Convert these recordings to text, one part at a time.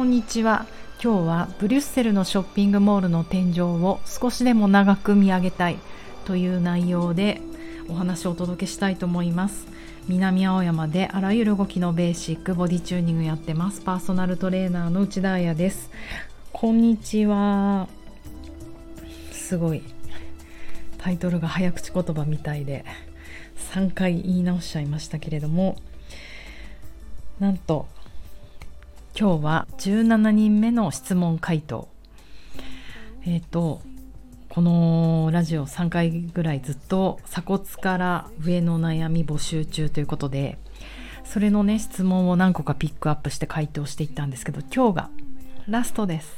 こんにちは。今日はブリュッセルのショッピングモールの天井を少しでも長く見上げたいという内容でお話をお届けしたいと思います。南青山であらゆる動きのベーシックボディチューニングやってます。パーソナルトレーナーの内田彩です。こんにちは。すごい。タイトルが早口言葉みたいで3回言い直しちゃいましたけれどもなんと今日は17人目の質問回答。えっ、ー、とこのラジオ3回ぐらいずっと鎖骨から上の悩み募集中ということでそれのね質問を何個かピックアップして回答していったんですけど今日がラストです。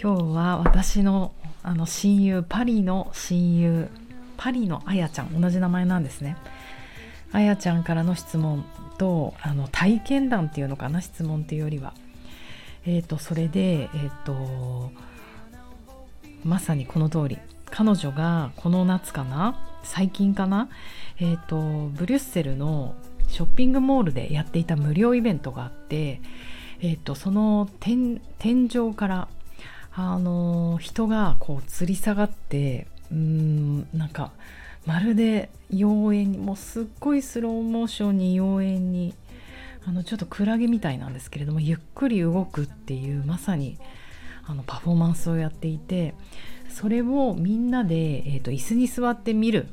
今日は私のあの親友パリの親友パリのあやちゃん同じ名前なんですね。あやちゃんからの質問とあの体験談っていうのかな質問っていうよりは。えっ、ー、とそれでえっ、ー、とまさにこの通り。彼女がこの夏かな最近かなえっ、ー、とブリュッセルのショッピングモールでやっていた無料イベントがあってえっ、とその天井からあの人がこう吊り下がってうんなんかまるで妖艶にもうすっごいスローモーションに妖艶にあのちょっとクラゲみたいなんですけれどもゆっくり動くっていうまさにあのパフォーマンスをやっていてそれをみんなで、えーと、椅子に座って見る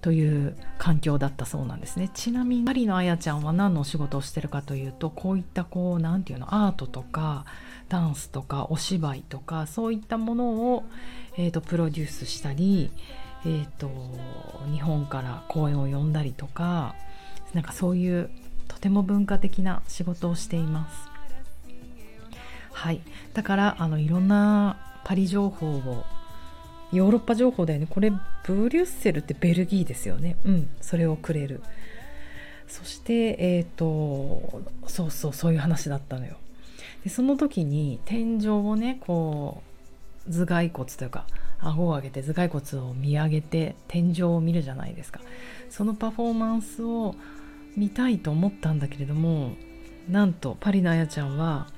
という環境だったそうなんですね。ちなみにマリのあやちゃんは何のお仕事をしてるかというとこういったこう何て言うのアートとかダンスとかお芝居とかそういったものを、えーとプロデュースしたりえーと、日本から公演を呼んだりとかなんかそういうとても文化的な仕事をしています。はい、だからあのいろんなパリ情報をヨーロッパ情報だよね。これブリュッセルってベルギーですよね。うん。それをくれる。そしてえっ、ー、とそうそうそういう話だったのよ。でその時に天井をねこう頭蓋骨というか顎を上げて頭蓋骨を見上げて天井を見るじゃないですか。そのパフォーマンスを見たいと思ったんだけれどもなんとパリのあやちゃんは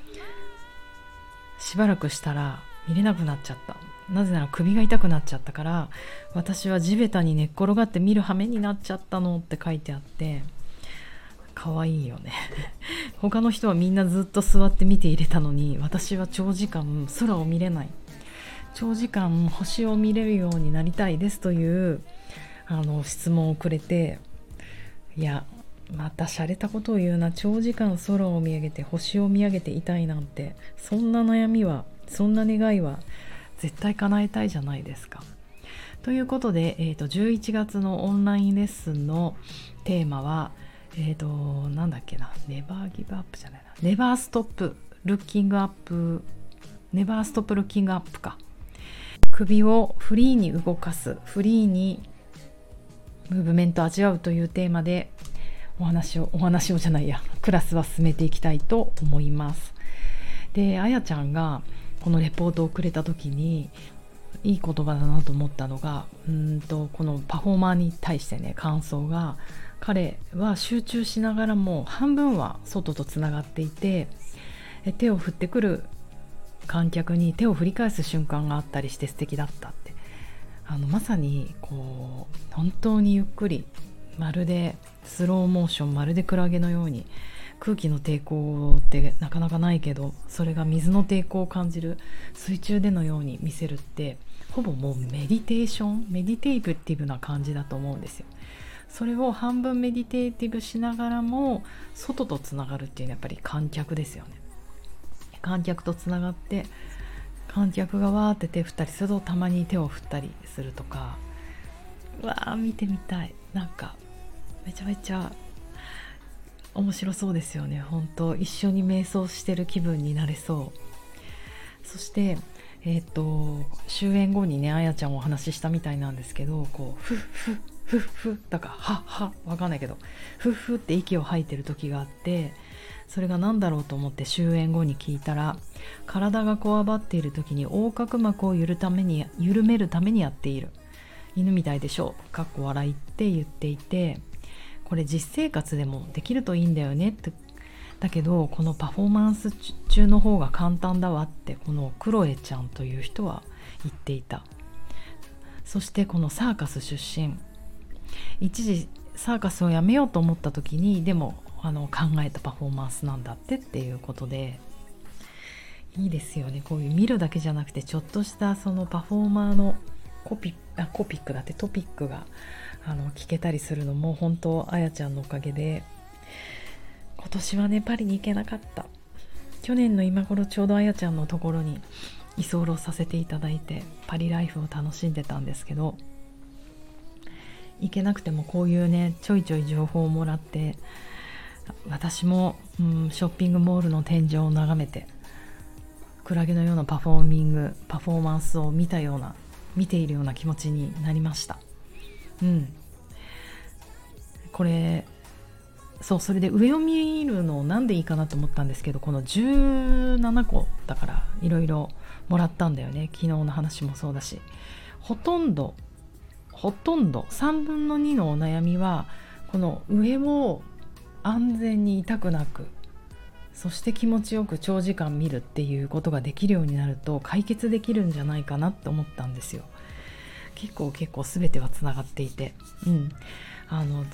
しばらくしたら見れなくなっちゃった。なぜなら首が痛くなっちゃったから私は地べたに寝っ転がって見る羽目になっちゃったのって書いてあって可愛いよね。他の人はみんなずっと座って見ていれたのに私は長時間空を見れない。長時間星を見れるようになりたいですというあの質問をくれていやまた洒落たことを言うな。長時間空を見上げて星を見上げていたいなんてそんな悩みはそんな願いは絶対叶えたいじゃないですか。ということで、えーと、11月のオンラインレッスンのテーマはえっ、ー、となんだっけな。ネバーギブアップじゃないな。ネバーストップルッキングアップ。ネバーストップルッキングアップか。首をフリーに動かすフリーにムーブメント味わうというテーマでお話をお話をじゃないやクラスは進めていきたいと思います。であやちゃんがこのレポートをくれた時にいい言葉だなと思ったのがうんとこのパフォーマーに対してね感想が彼は集中しながらも半分は外とつながっていて手を振ってくる観客に手を振り返す瞬間があったりして素敵だったってあのまさにこう本当にゆっくりまるでスローモーションまるでクラゲのように空気の抵抗ってなかなかないけどそれが水の抵抗を感じる水中でのように見せるってほぼもうメディテーションメディテイブティブな感じだと思うんですよ。それを半分メディテーティブしながらも外とつながるっていうのはやっぱり観客ですよね。観客とつながって観客がわーって手振ったりするとたまに手を振ったりするとかわー見てみたい。なんかめちゃめちゃ面白そうですよね。本当一緒に瞑想してる気分になれそう。そしてえっ、と終演後にねあやちゃんお話ししたみたいなんですけどこうフッフッフッフッだからはっはわかんないけどフッフッって息を吐いてる時があってそれが何だろうと思って終演後に聞いたら体がこわばっている時に横隔膜を緩ために緩めるためにやっている。犬みたいでしょう。かっこ笑いって言っていてこれ実生活でもできるといいんだよね。ってだけどこのパフォーマンス中の方が簡単だわってこのクロエちゃんという人は言っていた。そしてこのサーカス出身。一時サーカスをやめようと思った時にでもあの考えたパフォーマンスなんだってっていうことでいいですよね。こういう見るだけじゃなくてちょっとしたそのパフォーマーのコピあコピックだってトピックがあの聞けたりするのも本当あやちゃんのおかげで今年はねパリに行けなかった。去年の今頃ちょうどあやちゃんのところに居候させていただいてパリライフを楽しんでたんですけど行けなくてもこういうねちょいちょい情報をもらって私も、うん、ショッピングモールの天井を眺めてクラゲのようなパフォーミングパフォーマンスを見たような見ているような気持ちになりました。うん。これそうそれで上を見るのなんでいいかなと思ったんですけどこの17個だからいろいろもらったんだよね。昨日の話もそうだし。ほとんどほとんど3分の2のお悩みはこの上を安全に痛くなくそして気持ちよく長時間見るっていうことができるようになると解決できるんじゃないかなって思ったんですよ。結構結構全てはつながっていて。うん。あの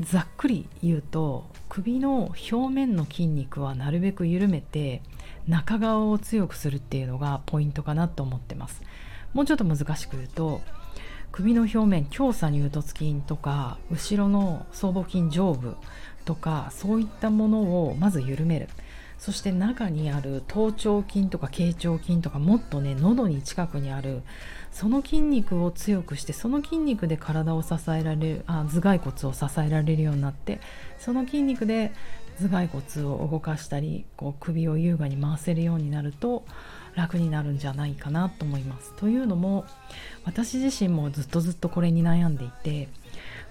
ざっくり言うと首の表面の筋肉はなるべく緩めて中側を強くするっていうのがポイントかなと思ってます。もうちょっと難しく言うと首の表面強鎖乳突筋とか後ろの僧帽筋上部とかそういったものをまず緩める。そして中にある頭頂筋とか頸頂筋とかもっとね喉に近くにあるその筋肉を強くしてその筋肉で体を支えられるあ頭蓋骨を支えられるようになってその筋肉で頭蓋骨を動かしたりこう首を優雅に回せるようになると楽になるんじゃないかなと思います。というのも私自身もずっとずっとこれに悩んでいて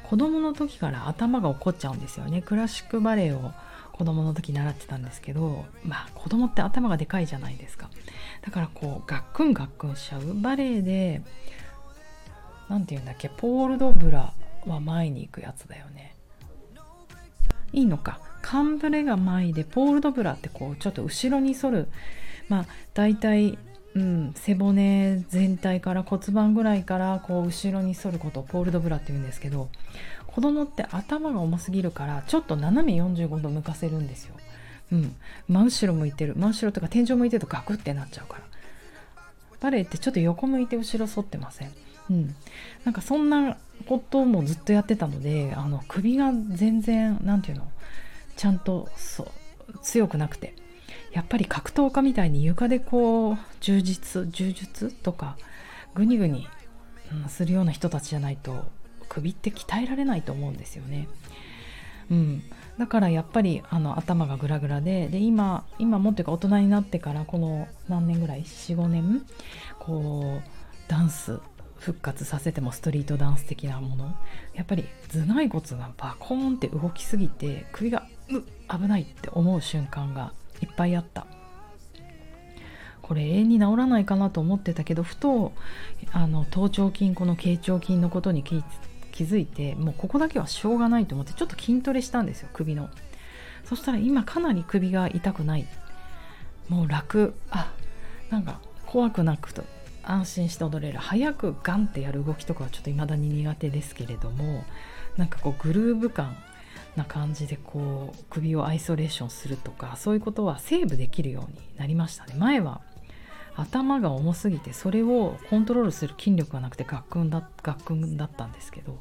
子供の時から頭が起こっちゃうんですよね。クラシックバレエを子供の時習ってたんですけどまあ子供って頭がでかいじゃないですかだからこうガックンガックンしちゃうバレエで何て言うんだっけポール・ド・ブラは前に行くやつだよねいいのかカンブレが前でポール・ド・ブラってこうちょっと後ろに反る。まあ大体うん、背骨全体から骨盤ぐらいからこう後ろに反ることをポール・ド・ブラって言うんですけど子供って頭が重すぎるからちょっと斜め45度向かせるんですよ。うん、真後ろ向いてる。真後ろとか天井向いてるとガクってなっちゃうから。バレエってちょっと横向いて後ろ反ってません。うん、なんかそんなこともずっとやってたのであの首が全然何て言うの？ちゃんとそう強くなくて。やっぱり格闘家みたいに床でこう充実柔術とかグニグニ、するような人たちじゃないと首って鍛えられないと思うんですよね。うん、だからやっぱりあの頭がグラグラでで今今もっていうか大人になってからこの何年ぐらい？45年？こうダンス復活させてもストリートダンス的なもの。やっぱり頭蓋骨がバコーンって動きすぎて首がう危ないって思う瞬間がいっぱいあった。これ永遠に治らないかなと思ってたけどふとあの頭頂筋この頸頂筋のことに気づいてもうここだけはしょうがないと思ってちょっと筋トレしたんですよ首の。そしたら今かなり首が痛くない。もう楽。あなんか怖くなくと安心して踊れる。早くガンってやる動きとかはちょっと未だに苦手ですけれどもなんかこうグルーヴ感な感じでこう首をアイソレーションするとかそういうことはセーブできるようになりましたね。前は頭が重すぎてそれをコントロールする筋力がなくてガックンだガックンだったんですけど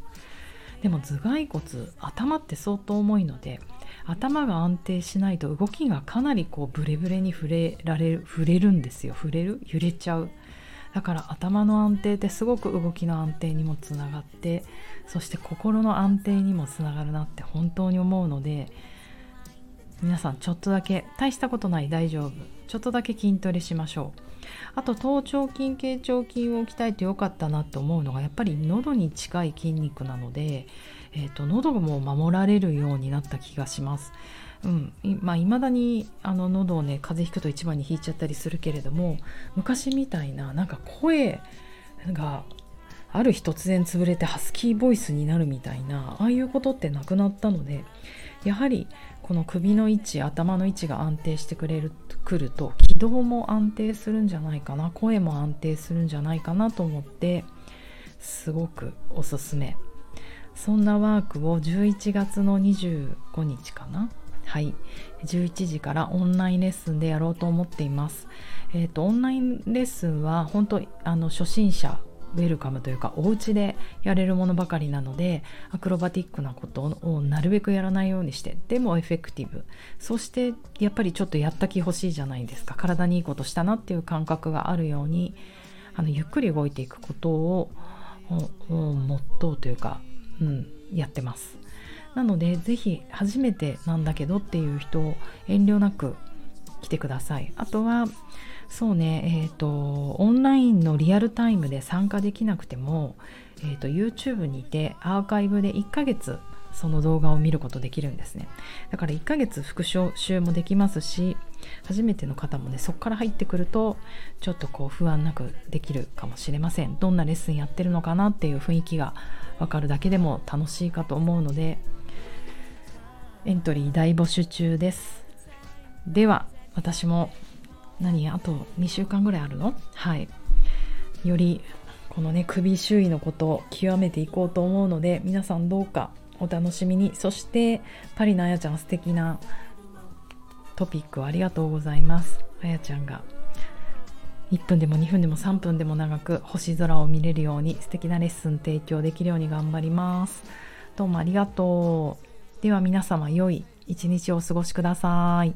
でも頭蓋骨頭って相当重いので頭が安定しないと動きがかなりこうブレブレに触れられる触れるんですよ。触れる？揺れちゃう。だから頭の安定ってすごく動きの安定にもつながってそして心の安定にもつながるなって本当に思うので皆さんちょっとだけ大したことない大丈夫。ちょっとだけ筋トレしましょう。あと頭頂筋頸頂筋を鍛えてよかったなと思うのがやっぱり喉に近い筋肉なので、えーと、喉も守られるようになった気がします。うん。まあ、未だにあの喉をね風邪ひくと一番に引いちゃったりするけれども昔みたいななんか声がある日突然潰れてハスキーボイスになるみたいなああいうことってなくなったのでやはりこの首の位置頭の位置が安定してくれるくると軌道も安定するんじゃないかな声も安定するんじゃないかなと思ってすごくおすすめ。そんなワークを11月の25日かなはい。11時からオンラインレッスンでやろうと思っています。えっ、ー、とオンラインレッスンは本当あの初心者ウェルカムというかお家でやれるものばかりなのでアクロバティックなことをなるべくやらないようにしてでもエフェクティブ。そしてやっぱりちょっとやった気欲しいじゃないですか。体にいいことしたなっていう感覚があるようにあのゆっくり動いていくことをモットーというか、うん、やってます。なのでぜひ初めてなんだけどっていう人を遠慮なく来てください。あとはそうねえっ、ー、とオンラインのリアルタイムで参加できなくても、えーと、YouTube にてアーカイブで1ヶ月その動画を見ることできるんですね。だから1ヶ月復習もできますし初めての方もねそこから入ってくるとちょっとこう不安なくできるかもしれません。どんなレッスンやってるのかなっていう雰囲気がわかるだけでも楽しいかと思うのでエントリー大募集中です。では私も何あと2週間ぐらいあるの？はい。よりこのね首周囲のことを極めていこうと思うので皆さんどうかお楽しみに。そしてパリのあやちゃん素敵なトピックをありがとうございます。あやちゃんが1分でも2分でも3分でも長く星空を見れるように素敵なレッスン提供できるように頑張ります。どうもありがとう。では皆様良い一日をお過ごしください。